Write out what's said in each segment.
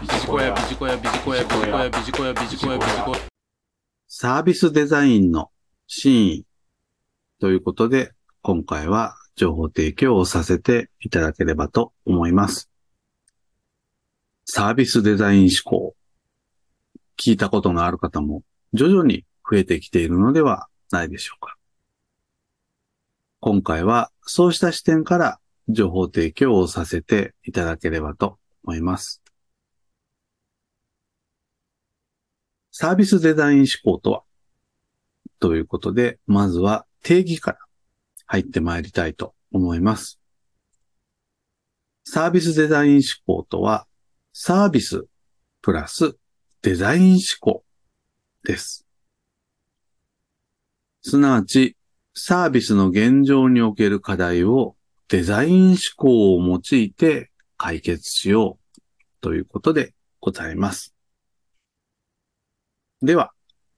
ビジコヤビジコヤビジコヤビジコヤビジコヤビジコヤビジコヤサービスデザインの真意ということで、今回は情報提供をさせていただければと思います。サービスデザイン思考。聞いたことのある方も徐々に増えてきているのではないでしょうか。今回はそうした視点から情報提供をさせていただければと思います。サービスデザイン思考とは？ということで、まずは定義から入ってまいりたいと思います。サービスデザイン思考とは、サービスプラスデザイン思考です。すなわち、サービスの現状における課題をデザイン思考を用いて解決しようということでございます。では、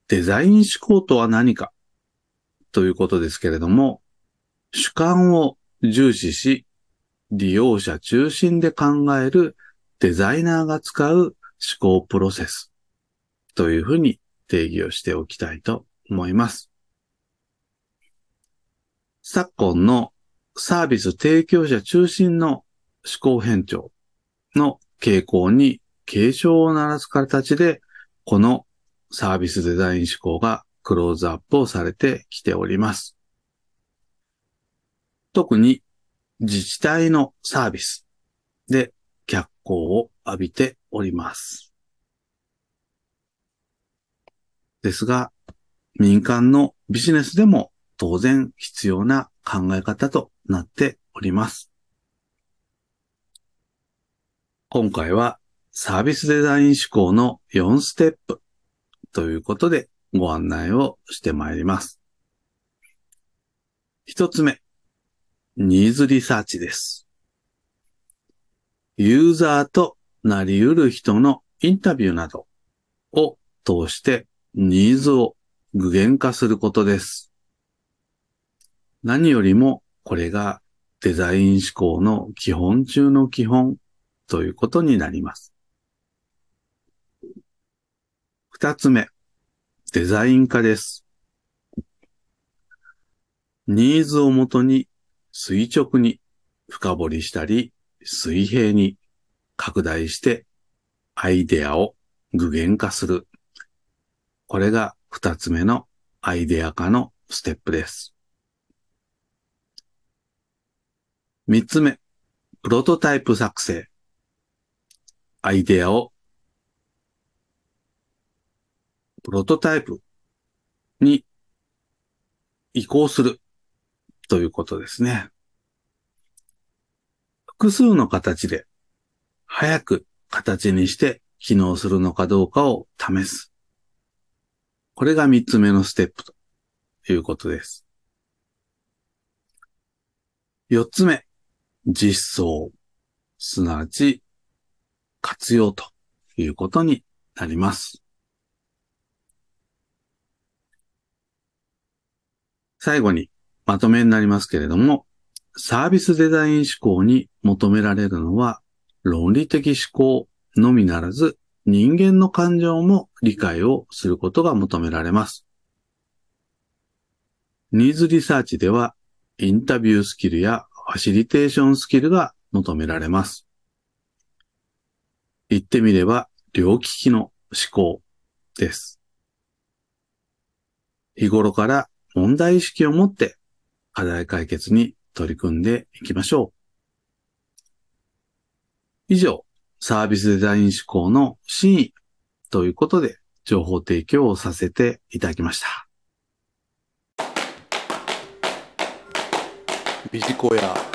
デザイン思考とは何か？ということですけれども、主観を重視し、利用者中心で考えるデザイナーが使う思考プロセスというふうに定義をしておきたいと思います。昨今のサービス提供者中心の思考変調の傾向に警鐘を鳴らす形で、このサービスデザイン思考がクローズアップをされてきております。特に自治体のサービスで脚光を浴びております。ですが、民間のビジネスでも当然必要な考え方となっております。今回はサービスデザイン思考の4ステップということでご案内をしてまいります。一つ目、ニーズリサーチです。ユーザーとなり得る人のインタビューなどを通してニーズを具現化することです。何よりもこれがデザイン思考の基本中の基本ということになります。二つ目、デザイン化です。ニーズをもとに垂直に深掘りしたり、水平に拡大してアイデアを具現化する。これが二つ目のアイデア化のステップです。三つ目、プロトタイプ作成。アイデアをプロトタイプに移行するということですね。複数の形で早く形にして機能するのかどうかを試す。これが三つ目のステップということです。四つ目、実装。すなわち活用ということになります。最後にまとめになりますけれども、サービスデザイン思考に求められるのは論理的思考のみならず人間の感情も理解をすることが求められます。ニーズリサーチではインタビュースキルやファシリテーションスキルが求められます。言ってみれば両利きの思考です。日頃から問題意識を持って課題解決に取り組んでいきましょう。以上、サービスデザイン思考の真意ということで情報提供をさせていただきました。ビジコヤ